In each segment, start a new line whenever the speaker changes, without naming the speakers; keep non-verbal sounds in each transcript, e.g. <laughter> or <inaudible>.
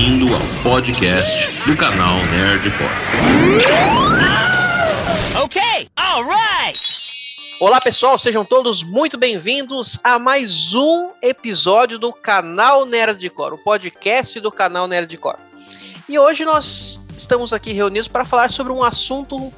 bem-vindo ao podcast do canal Nerdcore.
Ok, alright!
Olá pessoal, sejam todos muito bem-vindos a mais um episódio do canal Nerdcore, o podcast do canal Nerdcore. E hoje nós estamos aqui reunidos para falar sobre um assunto um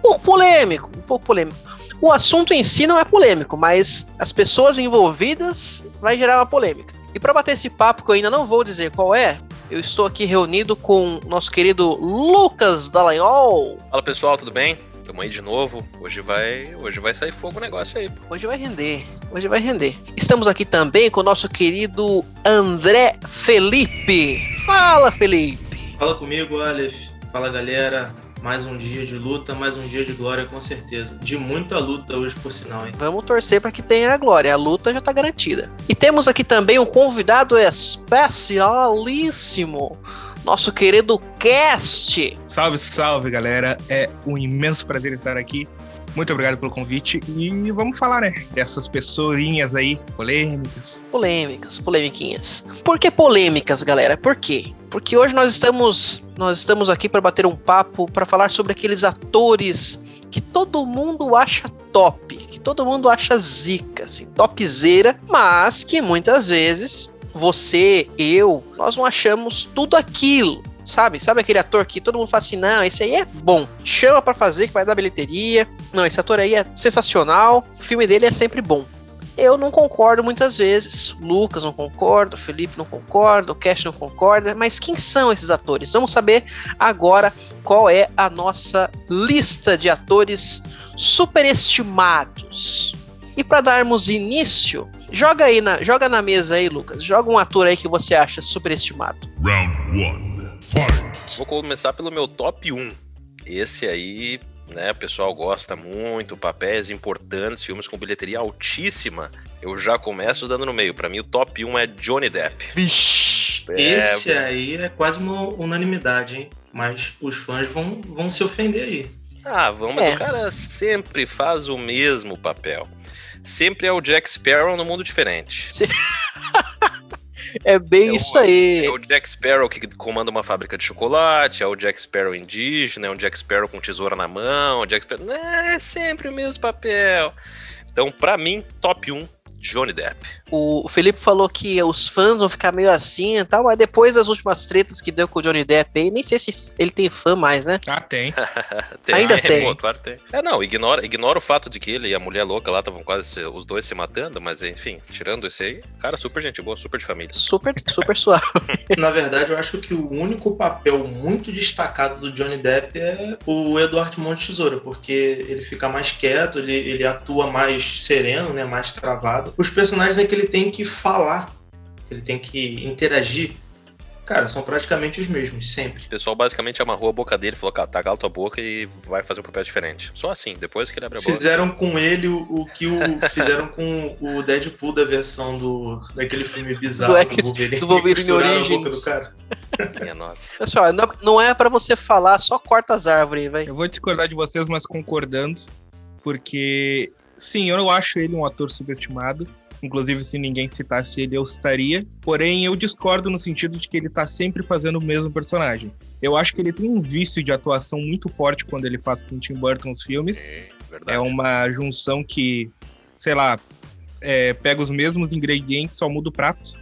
pouco polêmico, um pouco polêmico. O assunto em si não é polêmico, mas as pessoas envolvidas vai gerar uma polêmica. E para bater esse papo, que eu ainda não vou dizer qual é, eu estou aqui reunido com nosso querido Lucas Dallagnol.
Fala pessoal, tudo bem? Tamo aí de novo. Hoje vai, hoje vai sair fogo o negócio aí.
Hoje vai render, hoje vai render. Estamos aqui também com o nosso querido André Felipe. Fala, Felipe.
Fala comigo, Aleph. Fala, galera. Mais um dia de luta, mais um dia de glória, com certeza. De muita luta hoje, por sinal, hein?
Vamos torcer para que tenha a glória. A luta já tá garantida. E temos aqui também um convidado especialíssimo. Nosso querido Cast.
Salve, salve, galera. É um imenso prazer estar aqui. Muito obrigado pelo convite e vamos falar, né, dessas pessoinhas aí polêmicas.
Polêmicas, polemiquinhas. Por que polêmicas, galera? Por quê? Porque hoje nós estamos nós estamos aqui para bater um papo para falar sobre aqueles atores que todo mundo acha top, que todo mundo acha zica, assim, topzera, mas que muitas vezes você, eu, nós não achamos tudo aquilo. Sabe? Sabe aquele ator que todo mundo fala assim: não, esse aí é bom. Chama para fazer que vai dar bilheteria. Não, esse ator aí é sensacional. O filme dele é sempre bom. Eu não concordo muitas vezes. Lucas não concorda, Felipe não concorda, o Cash não concorda. Mas quem são esses atores? Vamos saber agora qual é a nossa lista de atores superestimados. E para darmos início, joga aí na, joga na mesa aí, Lucas. Joga um ator aí que você acha superestimado.
Round 1. Fight.
Vou começar pelo meu top 1. Esse aí, né, o pessoal gosta muito, papéis importantes, filmes com bilheteria altíssima. Eu já começo dando no meio. Para mim, o top 1 é Johnny Depp.
Vixe.
É,
Esse aí é quase uma unanimidade, hein? Mas os fãs vão, vão se ofender aí.
Ah, vamos, mas
É.
o cara sempre faz o mesmo papel. Sempre é o Jack Sparrow no mundo diferente. <laughs>
É bem
É o-
isso aí.
É o Jack Sparrow que comanda uma fábrica de chocolate, é o Jack Sparrow indígena, é um Jack Sparrow com tesoura na mão, o Jack Sparrow... É sempre o mesmo papel. Então, pra mim, top 1, Johnny Depp.
O Felipe falou que os fãs vão ficar meio assim e tal, mas depois das últimas tretas que deu com o Johnny Depp aí, nem sei se ele tem fã mais, né?
Ah, tem. <laughs>
Tem,
Ainda tem.
Pô, claro que tem. É, não, ignora, ignora o fato de que ele e a mulher louca lá estavam quase se- os dois se matando, mas enfim, tirando esse aí, cara, super gente boa, super de família.
Super, super suave. <laughs>
Na verdade, eu acho que o único papel muito destacado do Johnny Depp é o Eduardo de Tesoura, porque ele fica mais quieto, ele, ele atua mais sereno, né, mais travado. Os personagens é que ele tem que falar, que ele tem que interagir. Cara, são praticamente os mesmos, sempre.
O pessoal basicamente amarrou a boca dele, falou, cara, tá cala tua boca e vai fazer um papel diferente. Só assim, depois que ele abre a boca.
Fizeram com ele o, o que o, <laughs> fizeram com o Deadpool da versão do daquele filme bizarro
Do
Wolverine.
do Wolverine Origins.
boca do cara.
Minha <laughs> nossa.
Pessoal, não- não é pra você falar, só corta as árvores, velho.
Eu vou discordar de vocês, mas concordando, porque sim, eu não acho ele um ator subestimado. Inclusive, se ninguém citasse ele, eu citaria. Porém, eu discordo no sentido de que ele tá sempre fazendo o mesmo personagem. Eu acho que ele tem um vício de atuação muito forte quando ele faz com o Tim Burton os filmes.
É, verdade.
É uma junção que, sei lá, é, pega os mesmos ingredientes, só muda o prato.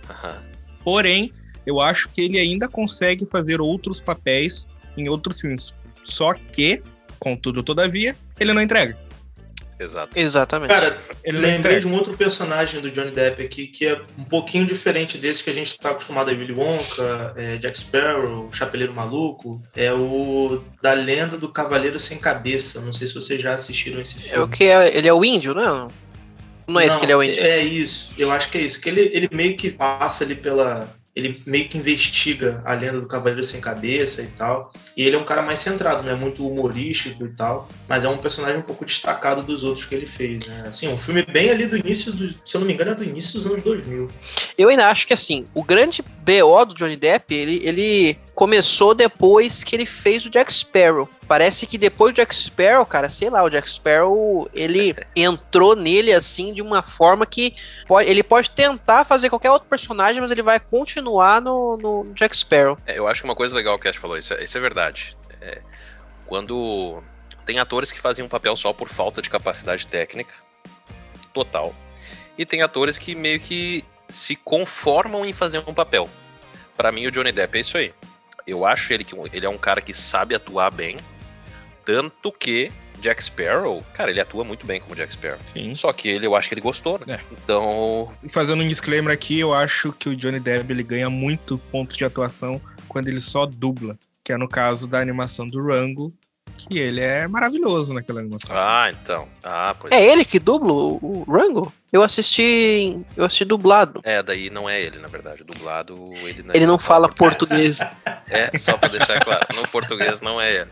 Porém, eu acho que ele ainda consegue fazer outros papéis em outros filmes. Só que, contudo, todavia, ele não entrega.
Exato.
Exatamente.
Cara,
Ele não
lembrei de um outro personagem do Johnny Depp aqui que é um pouquinho diferente desse que a gente tá acostumado a Willy Wonka, é, Jack Sparrow, Chapeleiro Maluco. É o da lenda do Cavaleiro Sem Cabeça. Não sei se vocês já assistiram esse filme.
É o que é, ele é o índio, não? Não é esse que ele é o índio.
É isso, eu acho que é isso. Que ele, ele meio que passa ali pela. Ele meio que investiga a lenda do Cavaleiro Sem Cabeça e tal. E ele é um cara mais centrado, né? Muito humorístico e tal. Mas é um personagem um pouco destacado dos outros que ele fez, né? Assim, um filme bem ali do início, do, se eu não me engano, é do início dos anos 2000.
Eu ainda acho que assim, o grande BO do Johnny Depp, ele, ele começou depois que ele fez o Jack Sparrow. Parece que depois do Jack Sparrow, cara, sei lá, o Jack Sparrow, ele <laughs> entrou nele assim de uma forma que pode, ele pode tentar fazer qualquer outro personagem, mas ele vai continuar no, no Jack Sparrow.
É, eu acho que uma coisa legal que o Cash falou, isso é, isso é verdade. É, quando tem atores que fazem um papel só por falta de capacidade técnica, total. E tem atores que meio que se conformam em fazer um papel. Pra mim, o Johnny Depp é isso aí. Eu acho ele que um- ele é um cara que sabe atuar bem, tanto que Jack Sparrow, cara, ele atua muito bem como Jack Sparrow.
Sim.
Só que ele, eu acho que ele gostou, né?
É.
Então,
E Fazendo um disclaimer aqui, eu acho que o Johnny Depp ele ganha muito pontos de atuação quando ele só dubla. Que é no caso da animação do Rango, que ele é maravilhoso naquela animação.
ah, então. Ah, pois
É ele que dubla o, Rango? Eu assisti, eu assisti dublado.
É, daí não é ele, na verdade. O dublado, ele não,
Ele não fala português.
É, só pra deixar claro. No português não é ele.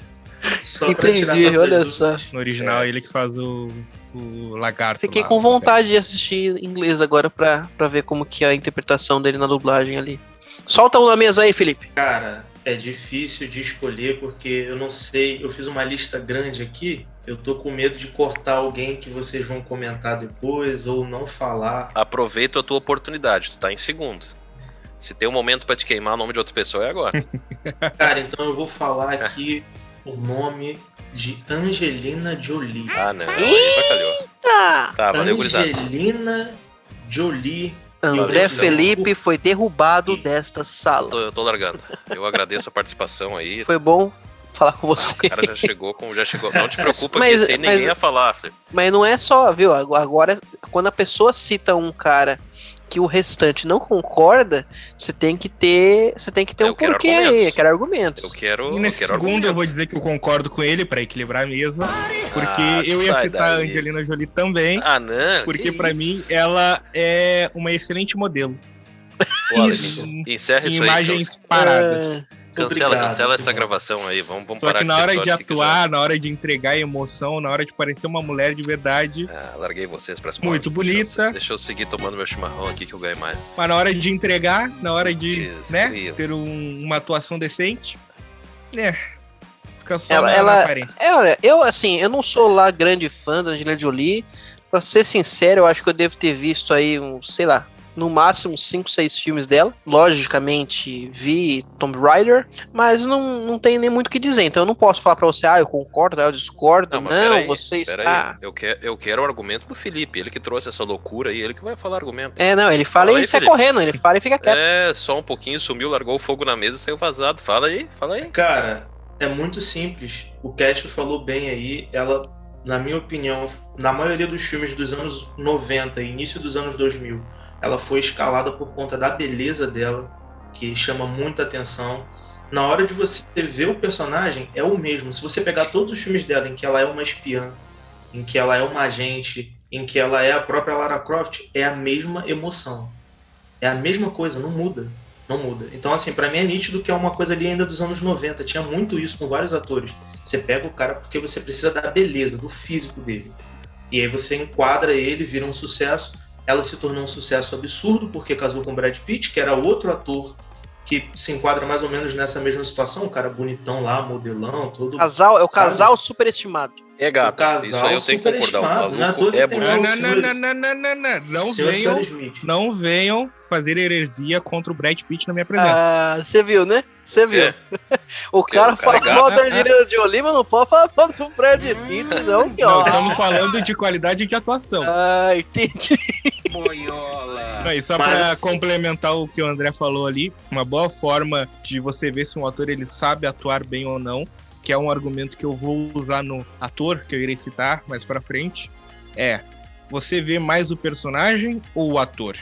Só pra
Entendi, olha
dúvidas.
No original,
É.
ele que faz o, o lagarto.
Fiquei
lá,
com
né?
vontade de assistir em inglês agora pra, pra ver como que é a interpretação dele na dublagem ali. Solta um na mesa aí, Felipe.
Cara, é difícil de escolher porque eu não sei. Eu fiz uma lista grande aqui. Eu tô com medo de cortar alguém que vocês vão comentar depois ou não falar.
Aproveita a tua oportunidade, tu tá em segundo. Se tem um momento pra te queimar o nome de outra pessoa, é agora. <laughs>
Cara, então eu vou falar aqui o nome de Angelina Jolie.
Ah, não. Aí bacalhou.
Tá.
Tá, valeu, gurizada.
Angelina Jolie.
André. Felipe foi derrubado desta sala.
Tô- Eu tô largando. Eu agradeço a participação aí.
Foi bom falar com você.
O cara já chegou com. Já chegou. Não te <laughs> preocupa
Mas-
que aí ninguém
mas-
ia falar, Felipe.
Mas não é só, viu? Agora, quando a pessoa cita um cara que o restante não concorda, você tem que ter, você tem que ter
Eu
um
quero
porquê aí,
argumentos.
eu quero argumentos.
Eu quero.
E nesse
eu quero
segundo eu
argumento.
vou dizer que eu concordo com ele pra equilibrar a mesa, porque
Ah,
eu ia citar a. Angelina Jolie também,
Ah, não.
porque
isso?
mim ela é uma excelente modelo
Olha,
Isso.
Encerra
em
isso aí.
imagens
então.
paradas.
Cancela,
Obrigado,
cancela essa gravação aí. Vamos, vamos
Só
parar
que na hora de atuar, na hora de entregar emoção, na hora de parecer uma mulher de verdade,
Ah, larguei vocês pra
Muito
Deixa eu-
bonita.
Deixa eu seguir tomando meu chimarrão aqui que eu ganho mais.
mas na hora de entregar, na hora de
Jesus
né, ter um- uma atuação decente, é, fica só
Ela-
na, na
ela-
aparência.
É, olha, eu assim, eu não sou lá grande fã da Angelina Jolie. Pra ser sincero, eu acho que eu devo ter visto aí um, sei lá, no máximo 5, 6 filmes dela. Logicamente, vi Tomb Raider, mas não, não tem nem muito o que dizer. Então eu não posso falar pra você, ah, eu concordo, ah, eu discordo.
Não,
Não, você está.
aí, eu, quero, eu quero o argumento do Felipe, ele que trouxe essa loucura aí, ele que vai falar argumento.
É, não, ele fala
Fala
e
aí,
sai
Felipe.
correndo, ele fala e fica quieto.
É, só um pouquinho, sumiu, largou o fogo na mesa e saiu vazado. Fala aí, fala aí.
Cara, é muito simples. O Cash falou bem aí. Ela, na minha opinião, na maioria dos filmes dos anos 90 e início dos anos 2000, ela foi escalada por conta da beleza dela, que chama muita atenção. Na hora de você ver o personagem, é o mesmo. Se você pegar todos os filmes dela em que ela é uma espiã, em que ela é uma agente, em que ela é a própria Lara Croft, é a mesma emoção. É a mesma coisa, não muda. Não muda. Então, assim, pra mim é nítido que é uma coisa ali ainda dos anos 90. Tinha muito isso com vários atores. Você pega o cara porque você precisa da beleza, do físico dele. E aí você enquadra ele, vira um sucesso. Ela se tornou um sucesso absurdo porque casou com Brad Pitt, que era outro ator que se enquadra mais ou menos nessa mesma situação. Um cara bonitão lá, modelão, todo.
Casal, é o
Sabe?
casal superestimado.
É gato,
O casal
isso aí eu tenho que concordar.
Não é
é bonito.
Não, não, não, não, não, não, não, venham, não venham fazer heresia contra o Brad Pitt na minha presença.
Ah, você viu, né? Você viu.
É. <laughs>
o cara
o cara é
fala mal da Angelina Jolie, mas não pode falar mal do Brad Pitt, não, que
Nós
ó.
estamos falando de qualidade de atuação.
Ah, entendi.
Não, e só
Mas-
pra complementar o que o André falou ali, uma boa forma de você ver se um ator ele sabe atuar bem ou não, que é um argumento que eu vou usar no ator, que eu irei citar mais pra frente, é você vê mais o personagem ou o ator?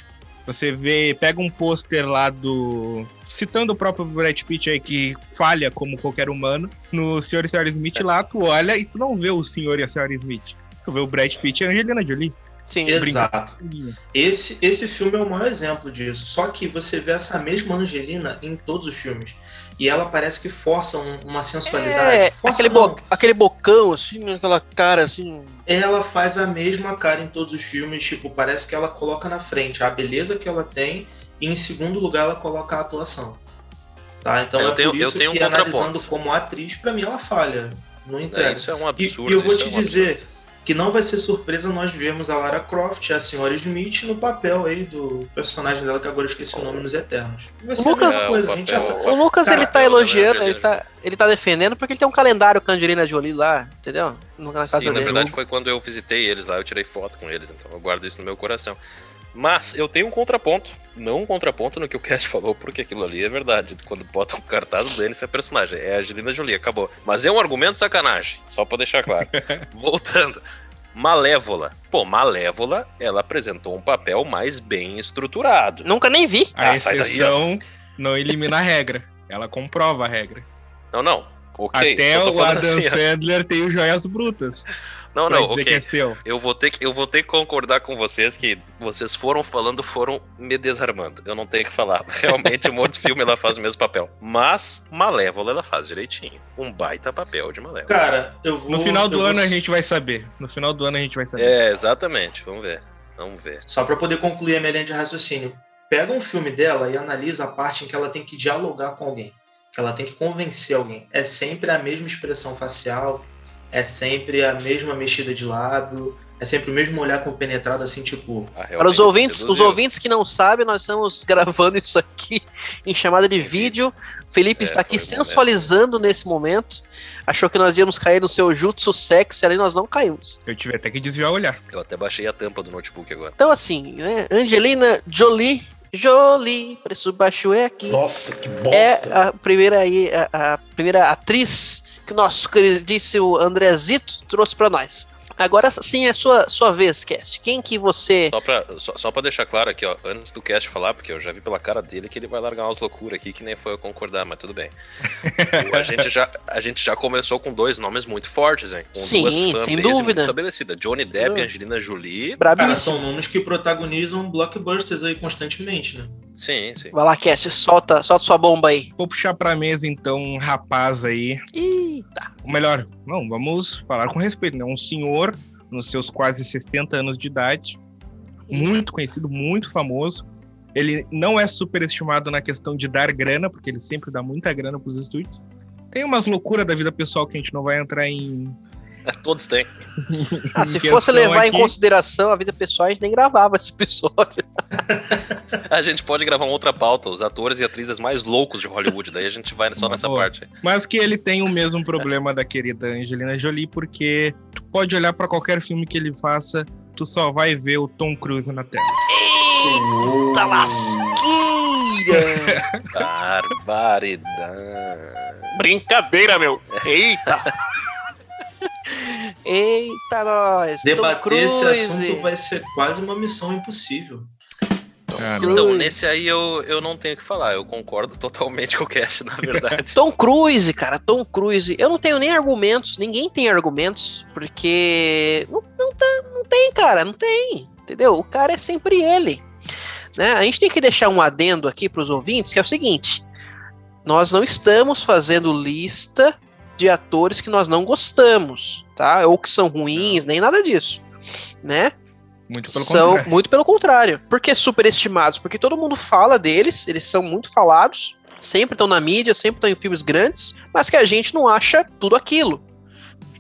Você vê, pega um pôster lá do. Citando o próprio Brad Pitt aí, que falha como qualquer humano, no Sr. e Sra. Smith lá, tu olha e tu não vê o Sr. e a Sra. Smith. Tu vê o Brad Pitt e a Angelina Jolie.
Sim,
Exato. Esse, esse filme é o maior exemplo disso. Só que você vê essa mesma Angelina em todos os filmes. E ela parece que força um- uma sensualidade.
É,
Força
aquele, bo aquele bocão, assim, aquela cara, assim.
Ela faz a mesma cara em todos os filmes. Tipo, parece que ela coloca na frente a beleza que ela tem. E em segundo lugar, ela coloca a atuação. Tá? Então
Eu
é
tenho-
por
eu
isso
tenho um
que
contraponto.
analisando como atriz, pra mim ela falha. Não
É,
entrega.
isso é um absurdo.
e eu vou
isso
te
é um
dizer
absurdo.
Que não vai ser surpresa nós vermos a Lara Croft, a senhora Smith, no papel aí do personagem dela, que agora eu esqueci o nome nos Eternos. Ser
Lucas-
coisa,
É,
a
o
gente já
papel-
sabe.
O Lucas,
Cara,
ele tá elogiando, ele tá, ele tá defendendo porque ele tem um calendário com a Angelina Jolie lá, entendeu? Na casa
Sim, na
dele.
verdade foi quando eu visitei eles lá, eu tirei foto com eles, então eu guardo isso no meu coração. Mas eu tenho um contraponto, não um contraponto no que o Cast falou, porque aquilo ali é verdade. Quando bota um cartaz do Dennis é personagem, é a Angelina Jolie, acabou. Mas é um argumento sacanagem, só pra deixar claro. <laughs> Voltando. Malévola. Pô, Malévola, ela apresentou um papel mais bem estruturado.
Nunca nem vi.
A
Ah, daí,
exceção não elimina a regra. Ela comprova a regra.
Não, não. Ok.
Até o Adam
assim, ó.
Sandler tem o Joias Brutas.
Não, não, ok.
que é.
Eu vou, ter que, eu vou ter que concordar com vocês que vocês foram falando, foram me desarmando. Eu não tenho que falar. <laughs> Realmente, um outro filme ela faz o mesmo papel. Mas Malévola ela faz direitinho. Um baita papel de Malévola.
Cara, eu vou.
No final do
eu vou-
ano a gente vai saber. No final do ano a gente vai saber.
É, exatamente. Vamos ver. Vamos ver.
Só pra poder concluir a minha linha de raciocínio. Pega um filme dela e analisa a parte em que ela tem que dialogar com alguém. Que ela tem que convencer alguém. É sempre a mesma expressão facial, é sempre a mesma mexida de lábio, é sempre o mesmo olhar compenetrado, assim, tipo.
Ah,
Para os ouvintes, os ouvintes que não sabem, nós estamos <laughs> gravando isso aqui em chamada de vídeo. Felipe
É,
está aqui
foi o momento.
sensualizando nesse momento. Achou que nós íamos cair no seu jutsu sexy, ali nós não caímos.
Eu tive até que desviar o olhar.
Eu até baixei a tampa do notebook agora.
Então assim, né? Angelina Jolie, Jolie, preço baixo é aqui.
Nossa, que bosta.
É a primeira aí, a, a primeira atriz que o nosso queridíssimo Andrezito trouxe para nós. Agora sim é sua sua vez, Cast. Quem que você
Só pra, só, só pra deixar claro aqui, ó, antes do cast falar, porque eu já vi pela cara dele que ele vai largar umas loucuras aqui que nem foi eu concordar, mas tudo bem. <laughs> A, gente já, a gente já começou com dois nomes muito fortes, hein? Com
Sim,
duas
sem dúvida.
muito estabelecidas. Johnny
Sem
Depp
dúvida.
e Angelina Jolie.
Cara, são nomes que protagonizam blockbusters aí constantemente, né?
Sim, sim.
Vai lá, Cast, solta, solta sua bomba aí.
Vou puxar pra mesa então um rapaz aí.
Eita.
Ou melhor, não, vamos falar com respeito, né? Um senhor nos seus quase 60 anos de idade, muito conhecido, muito famoso. Ele não é superestimado na questão de dar grana, porque ele sempre dá muita grana pros estúdios. Tem umas loucuras da vida pessoal que a gente não vai entrar em. <laughs>
Todos têm. <laughs>
Ah,
em
se fosse levar em
aqui.
consideração a vida pessoal, a gente nem gravava esse episódio. <laughs>
A gente pode gravar uma outra pauta, os atores e atrizes mais loucos de Hollywood, daí a gente vai só
Uma
nessa
boa.
parte. aí.
Mas que ele tem o mesmo problema da querida Angelina Jolie, porque tu pode olhar pra qualquer filme que ele faça, tu só vai ver o Tom Cruise na tela.
Eita lasqueira!
Barbaridade.
Brincadeira, meu. Eita. Eita, nós.
Debater esse
Tom
assunto
Cruise.
vai ser quase uma missão impossível.
Então, nesse aí eu, eu não tenho o que falar, eu concordo totalmente com o cast, na verdade. <laughs>
Tom Cruise, cara, Tom Cruise. Eu não tenho nem argumentos, ninguém tem argumentos, porque não, não, tá- não tem, cara, não tem. Entendeu? O cara é sempre ele. Né? A gente tem que deixar um adendo aqui para os ouvintes, que é o seguinte: nós não estamos fazendo lista de atores que nós não gostamos, tá? Ou que são ruins, nem nada disso, né?
muito pelo
são
contrário.
muito pelo contrário. Porque superestimados, porque todo mundo fala deles, eles são muito falados, sempre estão na mídia, sempre estão em filmes grandes, mas que a gente não acha tudo aquilo.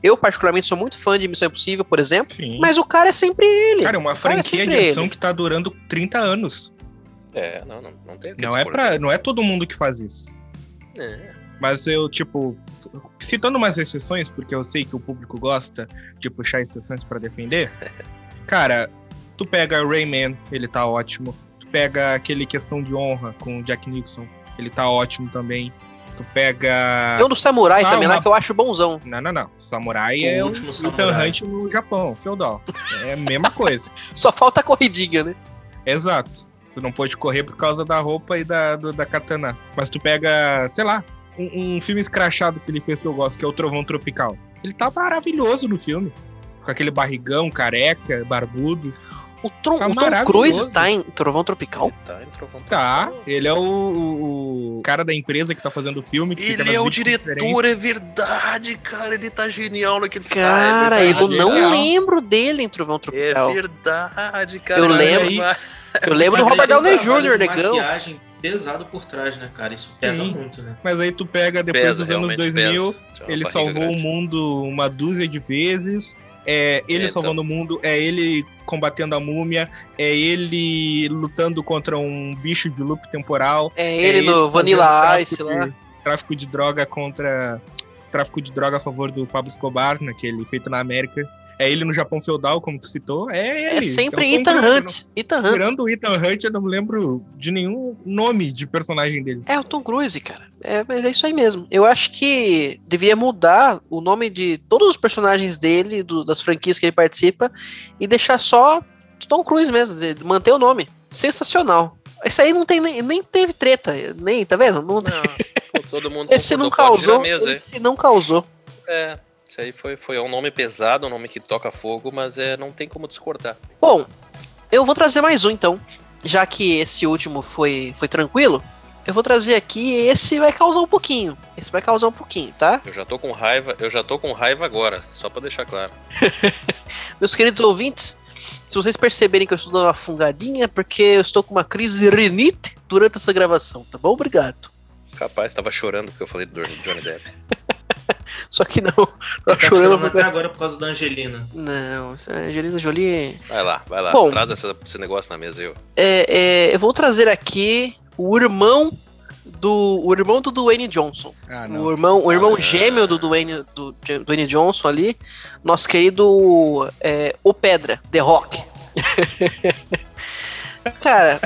Eu, particularmente, sou muito fã de Missão Impossível, por exemplo,
Sim.
mas o cara é sempre ele.
Cara, é uma
é
franquia de
sempre
ação
ele.
que tá durando 30 anos.
É, não, não, não tem que
Não é, pra, não é todo mundo que faz isso.
É.
Mas eu, tipo, citando umas exceções, porque eu sei que o público gosta de puxar exceções pra defender. <laughs> Cara, tu pega Rayman, ele tá ótimo. Tu pega aquele Questão de Honra com o Jack Nixon, ele tá ótimo também. Tu pega.
Tem um do Samurai
Ah,
também lá
uma-
que eu acho bonzão.
Não, não, não. Samurai
O
é o
último
Ethan. Hunt no Japão, feudal. É a mesma coisa. <laughs>
Só falta a corridinha, né?
Exato. Tu não pode correr por causa da roupa e da, do- da katana. Mas tu pega, sei lá, um, um filme escrachado que ele fez que eu gosto, que é o Trovão Tropical. Ele tá maravilhoso no filme. Com aquele barrigão, careca, barbudo.
O, Tron,
Tá
o Tom. Cruise tá em Trovão Tropical.
Tá, entrou vontade.
Tá, ele é o, o- o cara da empresa que tá fazendo o filme.
Ele é o diretor, é verdade, cara. Ele tá genial no que ele
Cara,
faz. é
eu
verdade.
não lembro dele em Trovão
É
Tropical.
verdade, cara.
Eu
Ele
lembro-
é
Eu lembro do <laughs> Robert
ele
Downey Jr., negão.
maquiagem pesado por trás, né, cara? Isso pesa
Sim.
muito, né?
Mas aí tu pega depois
Pesa,
dos anos
realmente
2000,
pesa. Tinha uma
ele salvou
grande.
o mundo uma dúzia de vezes. É ele
É, então.
salvando o mundo, é ele combatendo a múmia, é ele lutando contra um bicho de loop temporal.
É
é
ele no Vanilla Ice lá.
de- Tráfico de droga contra. Tráfico de droga a favor do Pablo Escobar, naquele feito na América. É ele no Japão feudal, como tu citou. É
É
ele.
sempre
É o Tom
Ethan Hunt. Ethan
não-
Hunt.
Tirando o Ethan Hunt, eu não me lembro de nenhum nome de personagem dele.
É o Tom Cruise, cara. É, mas é isso aí mesmo. Eu acho que deveria mudar o nome de todos os personagens dele, do- das franquias que ele participa, e deixar só Tom Cruise mesmo, de- de manter o nome. Sensacional. Isso aí não tem nem, nem teve treta, nem, tá vendo? Não,
Não, todo mundo <laughs>
esse não causou.
a mesa.
Esse não causou.
É, isso aí foi, foi um nome pesado, um nome que toca fogo, mas é, não tem como discordar.
Bom, eu vou trazer mais um então. Já que esse último foi, foi tranquilo, eu vou trazer aqui. Esse vai causar um pouquinho. Esse vai causar um pouquinho, tá?
Eu já tô com raiva, eu já tô com raiva agora, só pra deixar claro. <laughs>
Meus queridos ouvintes, se vocês perceberem que eu estou dando uma fungadinha, é porque eu estou com uma crise rinite durante essa gravação, tá bom? Obrigado.
Capaz, tava chorando porque eu falei do Johnny Depp. <laughs>
Só que não, tô
tá
chorando
até agora por causa da Angelina.
Não, essa Angelina Jolie...
Vai lá, vai lá,
Bom.
traz essa- esse negócio na mesa aí, ó.
É, é, eu vou trazer aqui o irmão do o irmão do Dwayne Johnson.
Ah,
O irmão, o irmão
Ah.
gêmeo do Dwayne, do Dwayne Johnson ali, nosso querido é, O Pedra, The Rock. <laughs> Cara,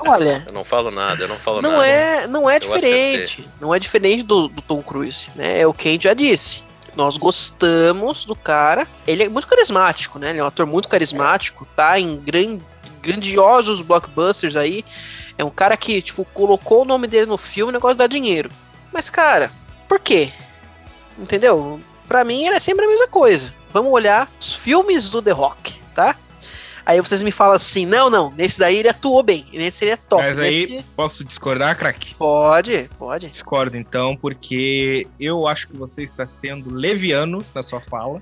olha,
Eu não falo nada, eu não falo
não
nada.
é, não é
Eu
diferente. Não é diferente do, do Tom Cruise, né? É o gente já disse. Nós gostamos do cara. Ele é muito carismático, né? Ele é um ator muito carismático, tá em gran- grandiosos blockbusters aí. É um cara que, tipo, colocou o nome dele no filme, o negócio dá dinheiro. Mas, cara, por quê? Entendeu? Pra mim, ele é sempre a mesma coisa. Vamos olhar os filmes do The Rock, tá? Aí vocês me falam assim, não, não, nesse daí ele atuou bem, nesse ele é top.
Mas aí,
nesse-
posso discordar, craque?
Pode, pode.
Discordo então, porque eu acho que você está sendo leviano na sua fala,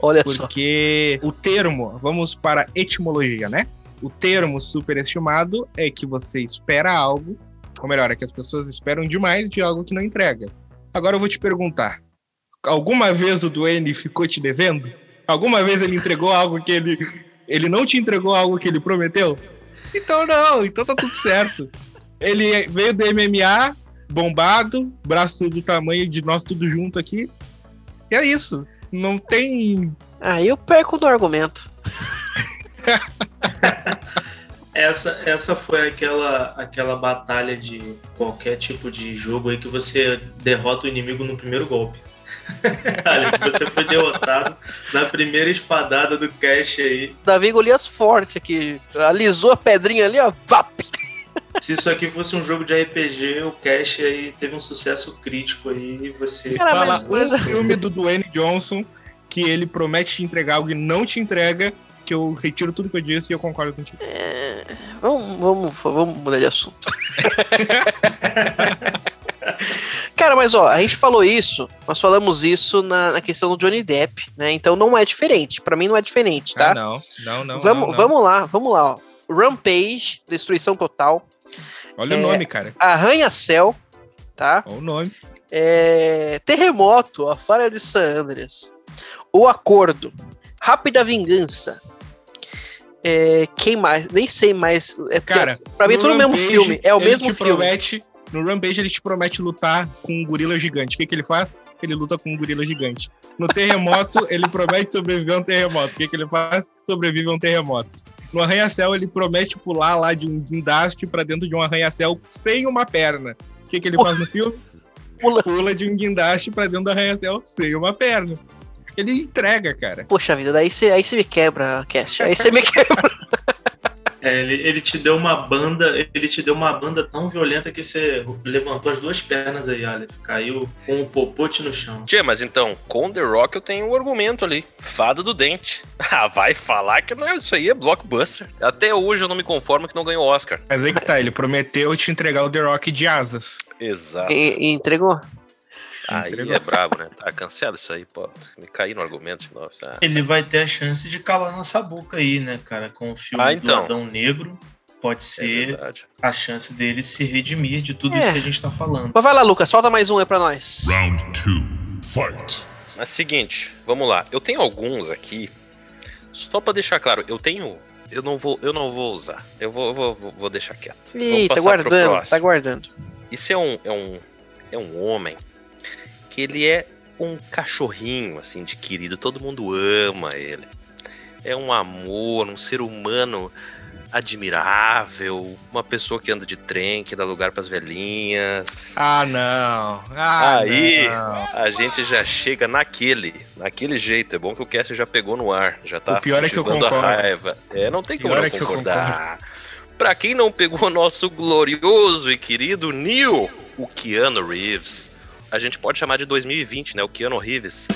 Olha só.
porque o termo, vamos para a etimologia, né? O termo superestimado é que você espera algo, ou melhor, é que as pessoas esperam demais de algo que não entrega. Agora eu vou te perguntar: alguma vez o Duane ficou te devendo? Alguma vez ele entregou algo que ele. Ele não te entregou algo que ele prometeu? Então não, então tá tudo certo. Ele veio do MMA, bombado, braço do tamanho de nós tudo junto aqui. E é isso. Não tem.
Aí eu perco no argumento. <laughs>
Essa, essa foi aquela, aquela batalha de qualquer tipo de jogo aí que você derrota o inimigo no primeiro golpe. <laughs> Olha, você foi derrotado na primeira espadada do Cash aí.
Davi Golias forte aqui. Alisou a pedrinha ali, ó. Vap!
Se isso aqui fosse um jogo de RPG, o Cash aí teve um sucesso crítico aí você.
Cara,
Fala
mas- mas-
um filme do Dwayne Johnson que ele promete te entregar algo e não te entrega, que eu retiro tudo que eu disse e eu concordo contigo.
É, vamos, vamos, vamos mudar de assunto. <laughs> Cara, mas ó, a gente falou isso, nós falamos isso na, na questão do Johnny Depp, né? Então não é diferente. Pra mim não é diferente, tá?
Ah, não, não, não.
vamos,
não, não.
vamos lá, vamos lá, ó. Rampage, Destruição Total,
Olha
é-
o nome, cara.
Arranha-Céu, tá?
Olha o nome.
É, Terremoto, a Falha de San Andreas. O Acordo. Rápida Vingança. É, quem mais? Nem sei mais. É,
Cara,
pra mim é tudo o mesmo filme. É o mesmo filme.
Promete, no Rampage ele te promete lutar com um gorila gigante. O que, que ele faz? Ele luta com um gorila gigante. No terremoto, <laughs> ele promete sobreviver a um terremoto. O que, que ele faz? Sobrevive a um terremoto. No arranha-céu, ele promete pular lá de um guindaste pra dentro de um arranha-céu sem uma perna. O que, que ele faz no filme?
Pula.
Pula de um guindaste pra dentro do arranha-céu sem uma perna. Ele entrega, cara.
Poxa vida, daí você aí você me quebra, Cast. Aí você me <laughs> quebra.
É, ele, ele te deu uma banda, ele te deu uma banda tão violenta que você levantou as duas pernas aí, olha. Caiu com o popote no chão.
Tchê, mas então, com The Rock eu tenho um argumento ali. Fada do dente. <laughs> Ah, vai falar que não, isso aí é blockbuster. Até hoje eu não me conformo que não ganhou Oscar.
Mas aí que tá, ele prometeu te entregar o The Rock de asas.
Exato.
E, e entregou?
Aí
Entregou.
é brabo, né? Tá cansado isso aí, pô. Me caí no argumento de novo. Ah,
Ele vai ter a chance de calar nossa boca aí, né, cara? Com o filme
Ah,
do
então.
Adão Negro. pode
É
ser
verdade.
a chance dele se redimir de tudo
É.
isso que a gente tá falando.
Mas vai lá, Lucas, solta mais um aí pra nós.
Round two. Fight.
Mas seguinte, vamos lá. Eu tenho alguns aqui. Só pra deixar claro, eu tenho. Eu não vou, eu não vou usar. Eu vou, eu vou, vou- deixar quieto.
Ih, tá guardando, tá guardando.
Isso é um, é um, é um homem que ele é um cachorrinho, assim, de querido. Todo mundo ama ele. É um amor, um ser humano admirável, uma pessoa que anda de trem, que dá lugar pras velhinhas.
Ah, não. Ah,
Aí,
não.
a gente já chega naquele, naquele jeito. É bom que o Cast já pegou no ar, já tá
O pior é que eu concordo.
raiva. É, não tem
O
como não
é
concordar. Pra quem não pegou nosso glorioso e querido Neil, o Keanu Reeves, a gente pode chamar de 2020, né? O Keanu Reeves.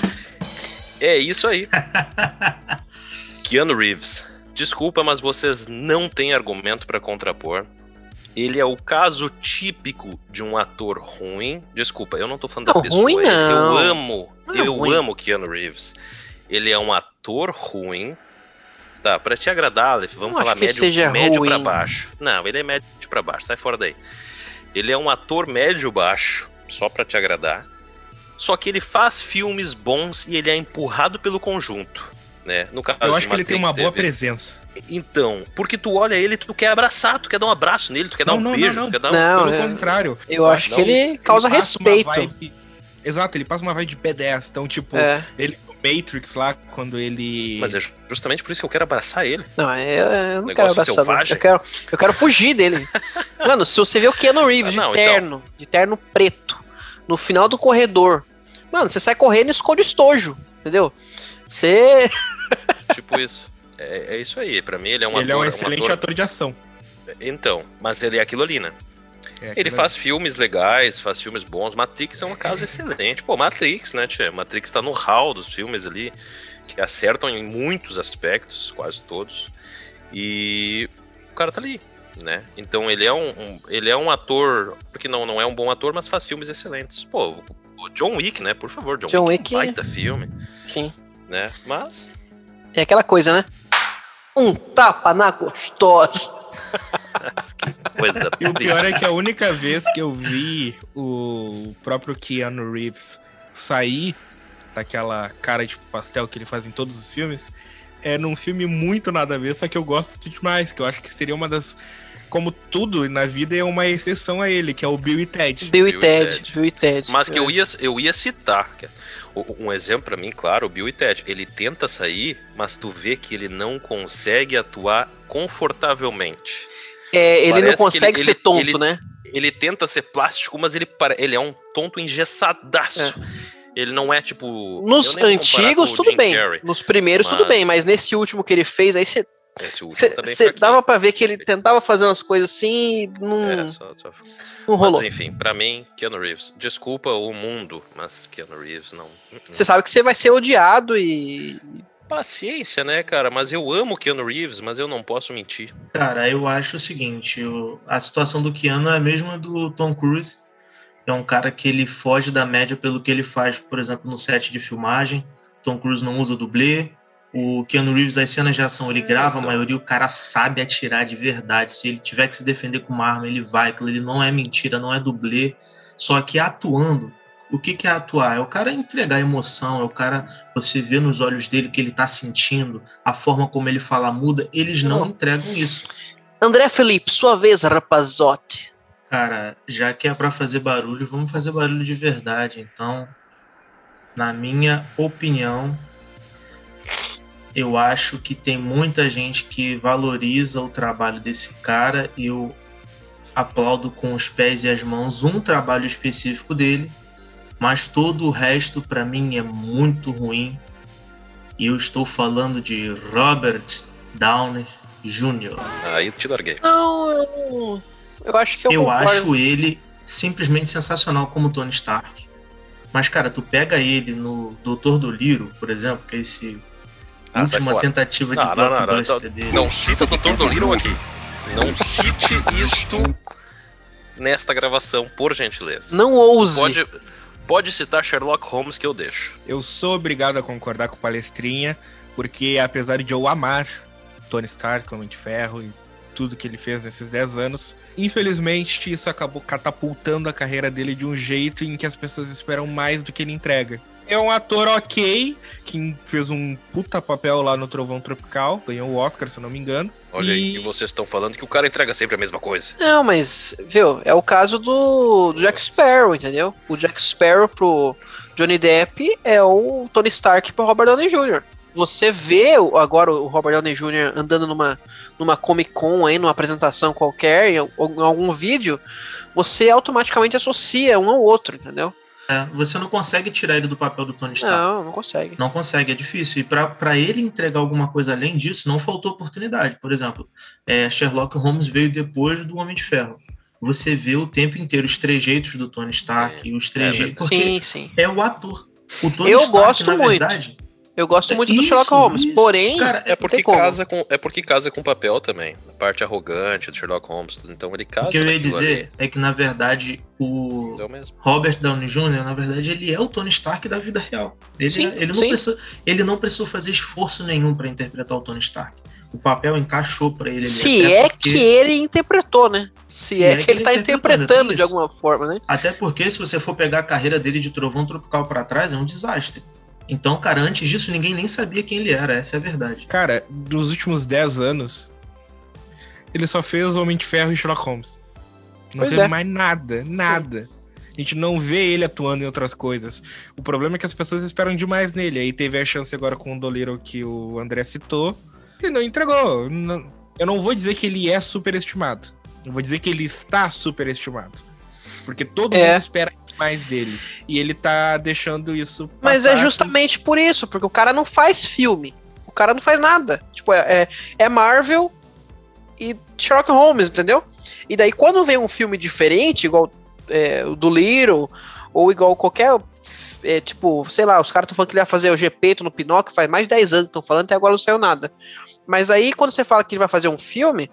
É isso aí. <laughs> Keanu Reeves. Desculpa, mas vocês não têm argumento pra contrapor. Ele é o caso típico de um ator ruim. Desculpa, eu não tô falando da
Não,
pessoa.
ruim
ele-
não.
Eu amo,
Não é
eu
ruim.
amo Keanu Reeves. Ele é um ator ruim. Tá, pra te agradar, Aleph, vamos
Não
falar médio, médio baixo. Não, ele é médio pra baixo, sai fora daí. Ele é um ator médio-baixo, só pra te agradar. Só que ele faz filmes bons e ele é empurrado pelo conjunto, né? No caso
Eu acho que ele tem uma boa
teve-
presença.
Então, porque tu olha ele, tu quer abraçar, tu quer dar um abraço nele, tu quer dar
Não,
um
não,
beijo,
não,
tu quer dar um...
Não,
Pelo
é-
contrário.
Eu acho
não,
que ele causa
uma
respeito.
vibe- Exato, ele passa uma vibe de B10. Então, tipo,
É.
ele Matrix lá, quando ele.
Mas é justamente por isso que eu quero abraçar ele.
Não, é, eu, eu não quero abraçar.
selvagem.
Eu quero, eu quero fugir dele. <laughs> Mano, se você vê o Keanu Reeves
Ah, não,
de terno, de terno preto, no final do corredor, mano, você sai correndo e escolhe o estojo, entendeu? Você. <laughs>
tipo isso. É, é isso aí, pra mim ele é um
ele é
ator...
um excelente
ator...
ator de ação.
Então, mas ele é aquilo ali, né?
É,
Ele
aquilo
faz filmes legais, faz filmes bons. Matrix é um caso excelente. Pô, Matrix, né, tia? Matrix tá no hall dos filmes ali, que acertam em muitos aspectos, quase todos. E o cara tá ali, né? Então ele é um, um- ele é um ator, porque não, não é um bom ator, mas faz filmes excelentes. Pô, o John Wick, né? Por favor, John,
John
Wick, é um
Wick-
baita filme,
Sim.
né? Mas
É aquela coisa, né? Um tapa na gostosa. <laughs>
que coisa
E o pior é que a única vez que eu vi o próprio Keanu Reeves sair daquela cara de pastel que ele faz em todos os filmes é num filme muito nada a ver, só que eu gosto demais, que eu acho que seria uma das. Como tudo na vida é uma exceção a ele, que é o Bill e Ted.
Bill e
Bill e
Ted.
Ted.
Bill e Ted.
Mas que
É.
eu ia, eu ia citar. é- Um exemplo pra mim, claro, o Bill e Ted. Ele tenta sair, mas tu vê que ele não consegue atuar confortavelmente.
É, ele
Parece
não consegue
ele-
ser
ele-
tonto,
ele-
né?
Ele tenta ser plástico, mas ele, ele é um tonto engessadaço. Ele não é tipo.
Nos antigos, tudo
Jim
bem.
Carrey.
Nos primeiros, tudo
Mas-
bem. Mas nesse último que ele fez, aí você
Esse último
dava pra ver que ele tentava fazer umas coisas assim e não,
É, só, só...
não rolou.
Mas enfim, pra mim, Keanu Reeves. Desculpa o mundo, mas Keanu Reeves não.
Você sabe que você vai ser odiado e.
Paciência, né, cara? Mas eu amo Keanu Reeves, mas eu não posso mentir.
Cara, eu acho o seguinte, o- a situação do Keanu é a mesma do Tom Cruise. É um cara que ele foge da média pelo que ele faz, por exemplo, no set de filmagem. Tom Cruise não usa dublê. O Keanu Reeves, as cenas de ação, ele grava,
então.
a maioria o cara sabe atirar de verdade. Se ele tiver que se defender com uma arma, ele vai. Ele não é mentira, não é dublê. Só que atuando, o que, que é atuar? É o cara entregar emoção, é o cara, você vê nos olhos dele o que ele tá sentindo, a forma como ele fala muda, eles não
Não.
entregam isso.
André Felipe, sua vez, rapazote.
Cara, já que é pra fazer barulho, vamos fazer barulho de verdade. Então, na minha opinião, eu acho que tem muita gente que valoriza o trabalho desse cara e eu aplaudo com os pés e as mãos um trabalho específico dele, mas todo o resto pra mim é muito ruim. E eu estou falando de Robert Downey Jr.
Aí eu te larguei.
Não, eu, eu acho que eu,
Eu
concordo.
acho ele simplesmente sensacional como Tony Stark. Mas, cara, tu pega ele no Doutor Doliro, por exemplo, que é esse
Ah,
última tentativa de
Não, não, não, não, não,
dele.
não cita Dr. Dolittle aqui. Não cite isto nesta gravação, por gentileza.
Não ouse.
Pode, pode citar Sherlock Holmes que eu deixo.
Eu sou obrigado a concordar com o Palestrinha, porque apesar de eu amar Tony Stark, Homem de Ferro, e tudo que ele fez nesses 10 anos. Infelizmente, isso acabou catapultando a carreira dele de um jeito em que as pessoas esperam mais do que ele entrega. É um ator ok, que fez um puta papel lá no Trovão Tropical, ganhou o Oscar, se eu não me engano.
Olha aí, e vocês estão falando que o cara entrega sempre a mesma coisa.
Não, mas, viu, é o caso do, do Jack Sparrow, entendeu? O Jack Sparrow pro Johnny Depp é o Tony Stark pro Robert Downey Jr. Você vê agora o Robert Downey Jr. andando numa, numa Comic Con aí, numa apresentação qualquer, em, algum vídeo, você automaticamente associa um ao outro, entendeu?
É, você não consegue tirar ele do papel do Tony Stark.
Não, não consegue.
Não consegue, é difícil. E para ele entregar alguma coisa além disso, não faltou oportunidade. Por exemplo, é, Sherlock Holmes veio depois do Homem de Ferro. Você vê o tempo inteiro os trejeitos do Tony Stark, é, os trejeitos. É,
sim, sim.
É o ator. O Tony
Eu
Stark,
gosto
na
muito.
verdade,
Eu gosto muito do
Isso,
Sherlock Holmes,
isso.
porém,
Cara,
É porque, casa com, é porque casa com o papel também. A parte arrogante do Sherlock Holmes. Então ele casa
o que eu ia dizer é que, na verdade, o
ali. É o.
Robert Downey Jr., na verdade, ele é o Tony Stark da vida real. Ele,
Sim,
é- ele, não,
sim.
precisou, ele não precisou fazer esforço nenhum para interpretar o Tony Stark. O papel encaixou para ele. ali,
se é
porque-
que ele interpretou, né? Se, é, que ele tá
interpretou,
interpretando
né?
de alguma forma, né?
Até porque, se você for pegar a carreira dele de Trovão Tropical para trás, é um desastre. Então, cara, antes disso, ninguém nem sabia quem ele era, essa é a verdade.
Cara, nos últimos 10 anos, ele só fez Homem de Ferro e Sherlock Holmes. Não
Pois
fez
é.
mais nada, nada. A gente não vê ele atuando em outras coisas. O problema é que as pessoas esperam demais nele. Aí teve a chance agora com o Dolittle que o André citou. E não entregou. Eu não vou dizer que ele é superestimado. Eu vou dizer que ele está superestimado. Porque todo
É.
mundo espera mais dele. E ele tá deixando isso
Mas é justamente por isso, porque o cara não faz filme. O cara não faz nada. Tipo, é, é, é Marvel e Sherlock Holmes, entendeu? E daí quando vem um filme diferente, igual é, o do Little, ou igual qualquer. é, tipo, sei lá, os caras estão falando que ele ia fazer o Gepeto no Pinóquio, faz mais de 10 anos que estão falando, até agora não saiu nada. Mas aí, quando você fala que ele vai fazer um filme,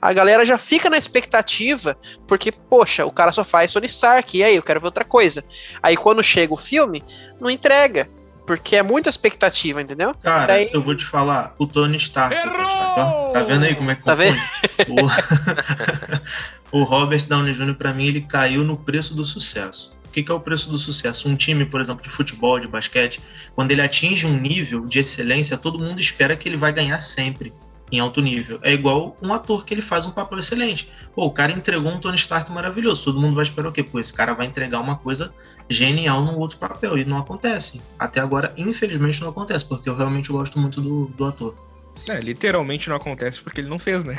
a galera já fica na expectativa, porque, poxa, o cara só faz Tony Stark, e aí, eu quero ver outra coisa. Aí, quando chega o filme, não entrega, porque é muita expectativa, entendeu?
Cara,
Daí-
eu vou te falar, o Tony Stark. o Tony Stark, ó, tá vendo aí como é que
Tá vendo?
confunde? O, <laughs> o Robert Downey Jr., pra mim, ele caiu no preço do sucesso. O que, que é o preço do sucesso? Um time, por exemplo, de futebol, de basquete, quando ele atinge um nível de excelência, todo mundo espera que ele vai ganhar sempre em alto nível. É igual um ator que ele faz um papel excelente. Pô, o cara entregou um Tony Stark maravilhoso. Todo mundo vai esperar o quê? Pô, esse cara vai entregar uma coisa genial num outro papel. E não acontece. Até agora, infelizmente, não acontece, porque eu realmente gosto muito do, do ator.
É, literalmente não acontece porque ele não fez, né?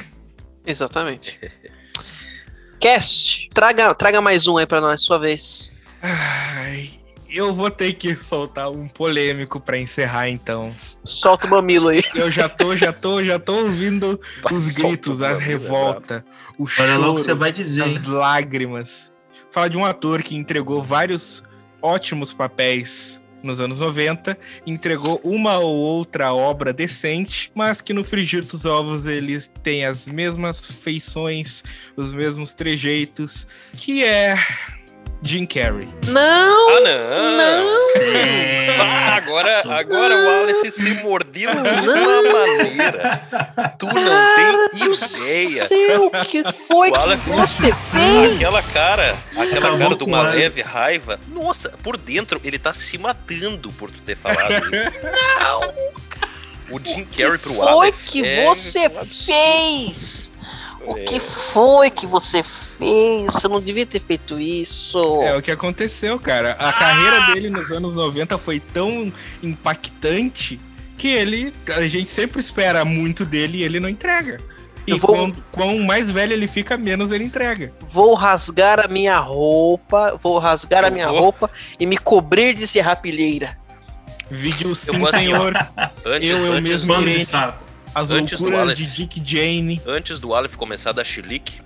Exatamente. <laughs> Cast, traga, traga mais um aí pra nós, sua vez.
Ai, eu vou ter que soltar um polêmico pra encerrar então.
Solta o mamilo aí.
Eu já tô, já tô, já tô ouvindo <laughs> os gritos, a revolta, o choro,
vai dizer, hein?
as lágrimas. Fala de um ator que entregou vários ótimos papéis nos anos 90, entregou uma ou outra obra decente, mas que no frigir dos ovos ele tem as mesmas feições, os mesmos trejeitos, que é Jim Carrey.
Não!
Ah, não!
É.
Ah, agora, agora o Aleph se mordiu de uma maneira. Tu não tem ideia.
sei o que foi
O
que
Aleph-
você <laughs> fez.
Aquela cara, aquela
Acabou
cara de uma
o
leve raiva. Nossa, por dentro ele tá se matando por tu ter falado <laughs> isso. Não! O Jim Carrey pro
foi
Aleph
que
é
você
absurdo.
fez? O que foi que você fez? Você não devia ter feito isso.
É o que aconteceu, cara. A carreira dele nos anos 90 foi tão impactante que ele. A gente sempre espera muito dele e ele não entrega. E
Eu vou-
quando, quão mais velho ele fica, menos ele entrega.
Vou rasgar a minha roupa, vou rasgar a
Eu
minha
vou.
roupa e me cobrir de serrapilheira.
Vídeo sim,
assim,
senhor. <laughs>
Antes,
Eu- eu
antes,
mesmo irei-. As
Antes do
loucuras
Aleph.
de Dick Jane.
antes do Aleph começar da chilique,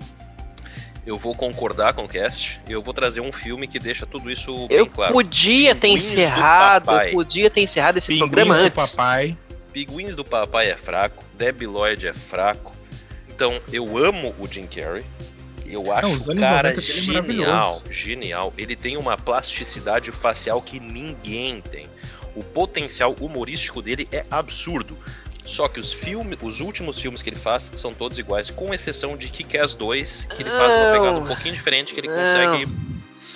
eu vou concordar com o cast eu vou trazer um filme que deixa tudo isso bem
Eu
claro.
podia ter
Pinguins
encerrado, podia ter encerrado esse
Pinguins
programa
do
antes.
papai.
Pinguins do Papai é fraco, Debbie Lloyd é fraco. Então, eu amo o Jim Carrey. Eu acho o cara
90 dele é
genial,
maravilhoso.
genial. Ele tem uma plasticidade facial que ninguém tem. O potencial humorístico dele é absurdo. Só que os filmes, os últimos filmes que ele faz são todos iguais, com exceção de Kick-Ass 2, que ele faz uma pegada um pouquinho diferente, que ele
Não.
consegue.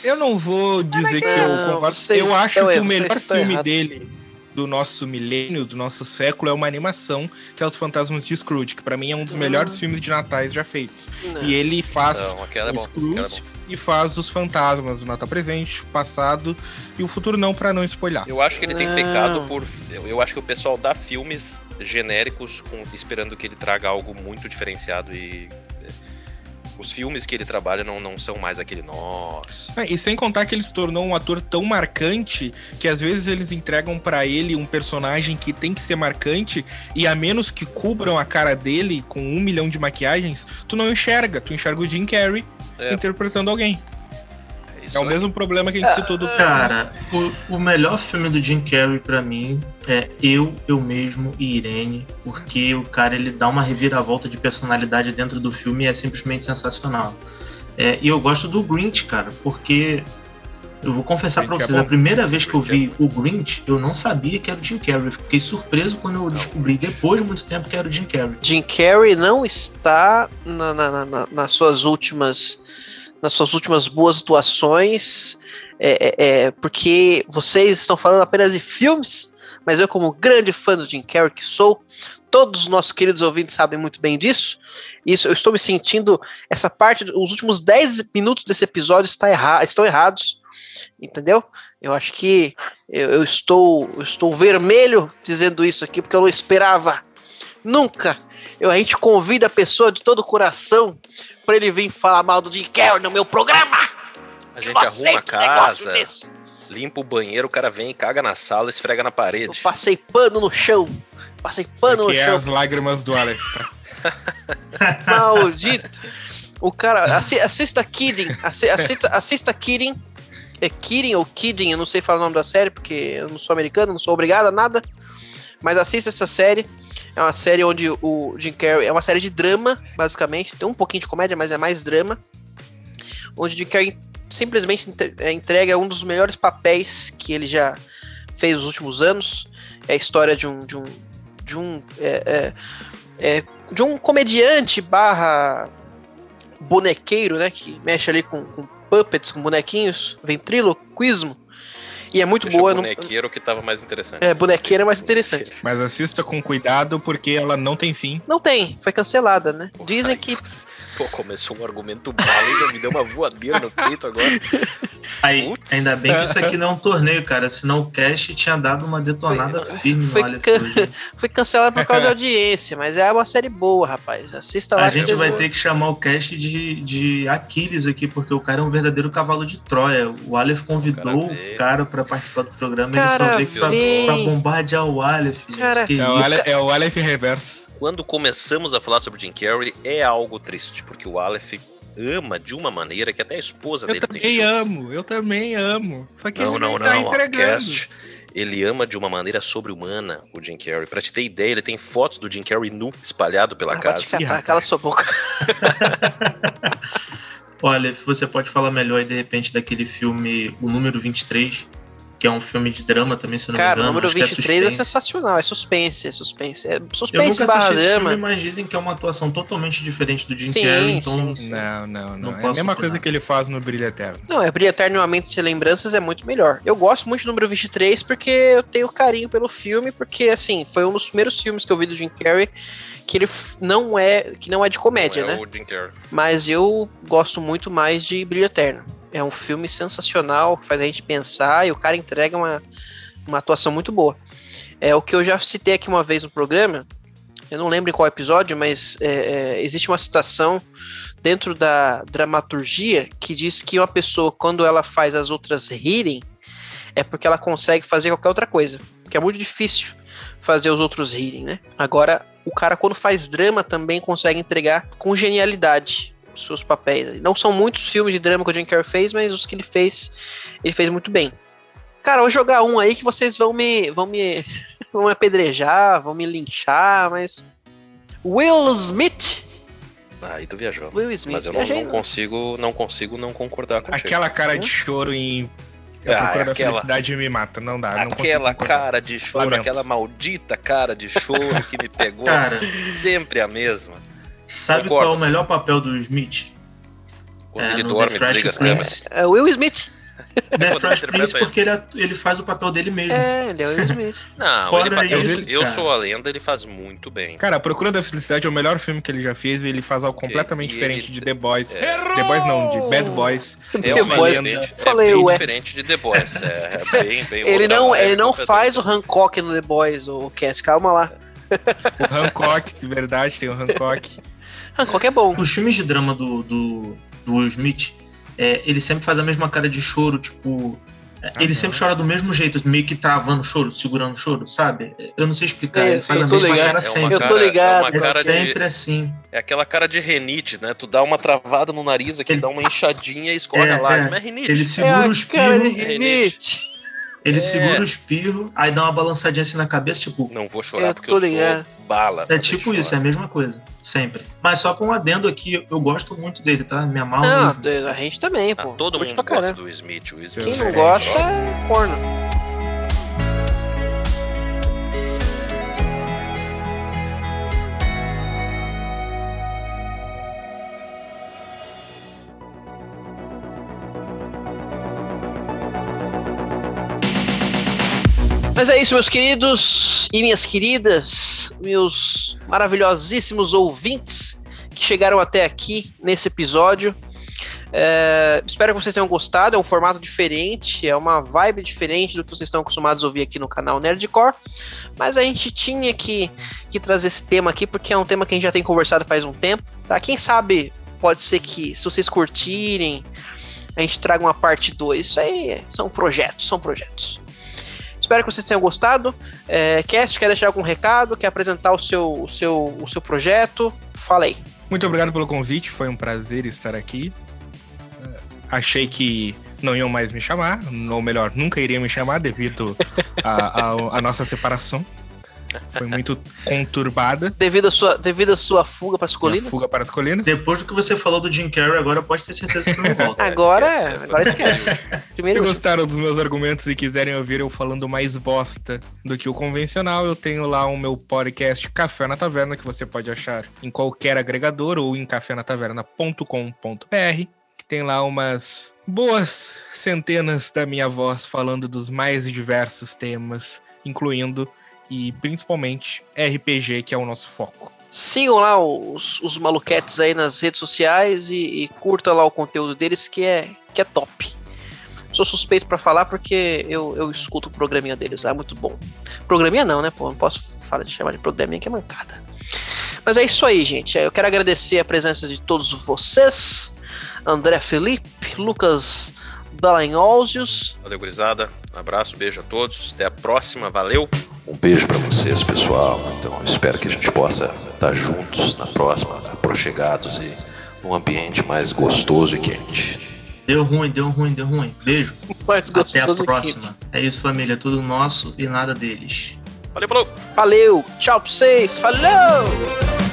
Eu não vou dizer que eu
Não,
concordo. Eu acho que o melhor filme
errados.
dele do nosso milênio, do nosso século, é uma animação, que é Os Fantasmas de Scrooge, que pra mim é um dos melhores filmes de natais já feitos.
Não.
E ele faz
Não, é
o
bom. É bom.
Scrooge e faz os fantasmas do Natal presente, passado e o futuro não, pra não spoiler.
Eu acho que ele tem pecado por. Eu eu acho que o pessoal dá filmes genéricos com- esperando que ele traga algo muito diferenciado e. Os filmes que ele trabalha não, não são mais aquele nossa.
É, E sem contar que ele se tornou um ator tão marcante que às vezes eles entregam pra ele um personagem que tem que ser marcante e a menos que cubram a cara dele com um milhão de maquiagens, tu não enxerga. Tu enxerga o Jim Carrey
É.
interpretando alguém.
Isso
É o
aí.
mesmo problema que a gente citou do.
Cara, o, o melhor filme do Jim Carrey pra mim é Eu, Eu Mesmo e Irene, porque o cara ele dá uma reviravolta de personalidade dentro do filme e é simplesmente sensacional. É, e eu gosto do Grinch, cara, porque eu vou confessar pra
Grinch é
vocês, a
bom.
primeira vez que eu
Grinch
vi o Grinch, eu não sabia que era o Jim Carrey. Fiquei surpreso quando eu descobri depois de muito tempo que era o Jim Carrey.
Jim Carrey não está na- na- na- na- nas suas últimas nas suas últimas boas atuações é, é, é, porque vocês estão falando apenas de filmes mas eu como grande fã do Jim Carrey que sou todos os nossos queridos ouvintes sabem muito bem disso isso eu estou me sentindo essa parte os últimos 10 minutos desse episódio está erra estão errados entendeu? Eu acho que eu, eu estou eu estou vermelho dizendo isso aqui porque eu não esperava nunca eu, a gente convida a pessoa de todo o coração para ele vir falar mal do Jim Carrey no meu programa.
A gente
Eu
arruma a casa, limpa o banheiro, o cara vem, caga na sala, esfrega na
Eu
parede.
passei pano no chão. Passei
Isso
pano no
aqui é
chão.
as lágrimas do Aleph, tá? <laughs>
Maldito. O cara, assi- assista Kidding, assi- assista, assista Kidding. É Kidding ou Kidding, eu não sei falar o nome da série, porque eu não sou americano, não sou obrigado a nada. Mas assista essa série. É uma série onde o Jim Carrey. É uma série de drama, basicamente. Tem um pouquinho de comédia, mas é mais drama. Onde o Jim Carrey simplesmente é, entrega um dos melhores papéis que ele já fez nos últimos anos. É a história de um. De um, de um é, é, é, de um comediante barra bonequeiro, né? Que mexe ali com, com puppets, com bonequinhos, ventriloquismo. E é muito
Deixa
boa.
o
não-
bonequeiro que tava mais interessante.
É, bonequeira é mais interessante.
Mas assista com cuidado porque ela não tem fim.
Não tem, foi cancelada, né? Dizem
Ai,
que.
Pô, começou um argumento bala e já me deu uma voadeira no peito agora.
Aí, ainda bem que isso aqui não é um torneio, cara. Senão o Cash tinha dado uma detonada
Foi-
firme
foi
no Aleph
can-
hoje. <laughs>
Foi cancelada por causa da audiência, mas é uma série boa, rapaz. Assista lá.
A gente vai
vão-
ter que chamar o Cash de, de Aquiles aqui, porque o cara é um verdadeiro cavalo de Troia. O Aleph convidou
O cara veio.
o cara pra participar do programa e
Cara,
ele só veio pra, pra bombardear o Aleph. gente.
Cara,
que
É o,
isso.
Ale, é o Aleph Reverso.
Quando começamos a falar sobre Jim Carrey, é algo triste, porque o Aleph ama de uma maneira que até a esposa
Eu
dele tem
também
filmes.
amo, eu também amo. Só que
Não,
ele
não,
tá
não.
entregando.
Outcast, ele ama de uma maneira sobre-humana o Jim Carrey. Pra te ter ideia, ele tem fotos do Jim Carrey nu espalhado pela
Ah, vai te
casa.
catar, cala sua boca. <laughs>
Olha, você pode falar melhor aí, de repente, daquele filme O Número 23, que é um filme de drama também, se eu não
Cara,
me
o
engano.
número
acho que é
23 é,
suspense.
sensacional. É suspense, é suspense. É
Eu
suspense
nunca
barra
assisti esse
drama.
filme, mas dizem que é uma atuação totalmente diferente do Jim
Sim,
Carrey, então...
sim, sim.
Não, não, não.
Não
é a mesma
opinar.
coisa que ele faz no Brilho Eterno.
Não, é Brilha Eternamente Sem Lembranças é muito melhor. Eu gosto muito do número 23 porque eu tenho carinho pelo filme, porque, assim, foi um dos primeiros filmes que eu vi do Jim Carrey que ele não é, que não é de comédia,
Não é
né?
o Jim Carrey.
Mas eu gosto muito mais de Brilho Eterno. É um filme sensacional, que faz a gente pensar e o cara entrega uma, uma atuação muito boa. É o que eu já citei aqui uma vez no programa, eu não lembro em qual episódio, mas é, é, existe uma citação dentro da dramaturgia que diz que uma pessoa, quando ela faz as outras rirem, é porque ela consegue fazer qualquer outra coisa. Que é muito difícil fazer os outros rirem, né? Agora, o cara, quando faz drama, também consegue entregar com genialidade seus papéis. Não são muitos filmes de drama que o Jim Carrey fez, mas os que ele fez, ele fez muito bem. Cara, eu vou jogar um aí que vocês vão me. vão me. <laughs> vão me apedrejar, vão me linchar, mas. Will Smith.
Aí tu viajou.
Will Smith.
Mas eu não, não consigo, não consigo não concordar contigo.
Aquela cara de choro em A
Ah,
procura da
aquela-
felicidade me mata, não dá. não consigo
Aquela
concordar.
cara de choro,
Lamento.
aquela maldita cara de choro que me pegou.
Cara,
Sempre a mesma.
Sabe
Concordo.
qual é o melhor papel do Smith?
Quando
É,
ele dorme,
The Fresh
desliga as
Prince.
câmeras.
É o Will Smith.
The Fresh Prince porque ele, atu- ele faz o papel dele mesmo.
É, ele é o Will Smith. <laughs>
Não,
Fora
ele faz,
isso,
eu, eu sou a lenda, ele faz muito bem.
Cara, A Procura da Felicidade é o melhor filme que ele já fez e ele faz algo completamente
E
diferente
ele-
de The Boys.
É.
The Boys não, de Bad Boys.
É
The
uma
Boys.
diferente, é
Falei,
bem
ué.
diferente de The Boys. É, é bem, bem
Ele não, ele não faz o Hancock no The Boys, o Cast. Calma lá.
O Hancock, de verdade, tem o Hancock. <laughs>
Hancock é bom.
Os filmes de drama do, do, do Will Smith, é, ele sempre faz a mesma cara de choro, tipo. é, Ele sempre chora do mesmo jeito, meio que travando o choro, segurando o choro, sabe? Eu não sei explicar,
É,
ele faz
eu
a
tô
mesma
ligado.
cara
É
sempre.
Eu tô
cara-
ligado.
É,
É
cara de,
sempre assim.
é aquela cara de rinite, né? Tu dá uma travada no nariz aqui,
Ele-
dá uma inchadinha e escorre
É,
a lágrima.
é.
É rinite.
Ele segura o
a cara de
espirro,
rinite.
Ele
É.
segura o espirro, aí dá uma balançadinha assim na cabeça, tipo.
Não vou chorar
Eu
porque eu
ligado.
sou bala.
É tipo
ver
isso, é a
chorar.
mesma coisa. Sempre. Mas só com um adendo aqui, eu gosto muito dele, tá? Me amarro
Não, a gente também,
Ah,
pô.
todo
Curte
mundo
pra
gosta
caramba.
do Smith. O Smith
Quem não
sei.
gosta é corno. Mas é isso, meus queridos e minhas queridas, meus maravilhosíssimos ouvintes que chegaram até aqui nesse episódio. É, espero que vocês tenham gostado. É um formato diferente, é uma vibe diferente do que vocês estão acostumados a ouvir aqui no canal Nerdcore. Mas a gente tinha que, que trazer esse tema aqui porque é um tema que a gente já tem conversado faz um tempo. Tá? Quem sabe pode ser que, se vocês curtirem, a gente traga uma parte 2. Isso aí são projetos, são projetos. Espero que vocês tenham gostado. É, Cast, quer deixar algum recado? Quer apresentar o seu, o seu, o seu projeto? Fala aí.
Muito obrigado pelo convite, foi um prazer estar aqui. Eh, Achei que não iam mais me chamar, ou melhor, nunca iriam me chamar devido à nossa separação. Foi muito conturbada.
Devido à sua, devido à sua fuga para as
Minha
colinas?
fuga para as colinas.
Depois do que você falou do Jim Carrey, agora pode ter certeza que você não <laughs> volta.
Agora,
esquece,
agora esquece. Primeiro,
Se gostaram dos meus argumentos e quiserem ouvir eu falando mais bosta do que o convencional, eu tenho lá o meu podcast Café na Taverna, que você pode achar em qualquer agregador ou em cafenataverna.com.br, que tem lá umas boas centenas da minha voz falando dos mais diversos temas, incluindo e principalmente RPG, que é o nosso foco.
sigam lá os, os maluquetes aí nas redes sociais e, e curta lá o conteúdo deles, que é, que é top. Sou suspeito pra falar porque eu, eu escuto o programinha deles, é muito bom. Programinha não, né, pô? Não posso falar de chamar de programinha que é mancada. Mas é isso aí, gente. Eu quero agradecer a presença de todos vocês. André Felipe, Lucas Dallagnolzius.
Valeu, gurizada. Um abraço, beijo a todos. Até a próxima. Valeu.
Um beijo pra vocês, pessoal. Então, espero que a gente possa estar juntos na próxima, aproximados e num ambiente mais gostoso e quente.
Deu ruim, deu ruim, deu ruim. Beijo.
Mais
Até a próxima. É isso, família. Tudo nosso e nada deles.
Valeu, falou.
Valeu, tchau pra vocês, falou!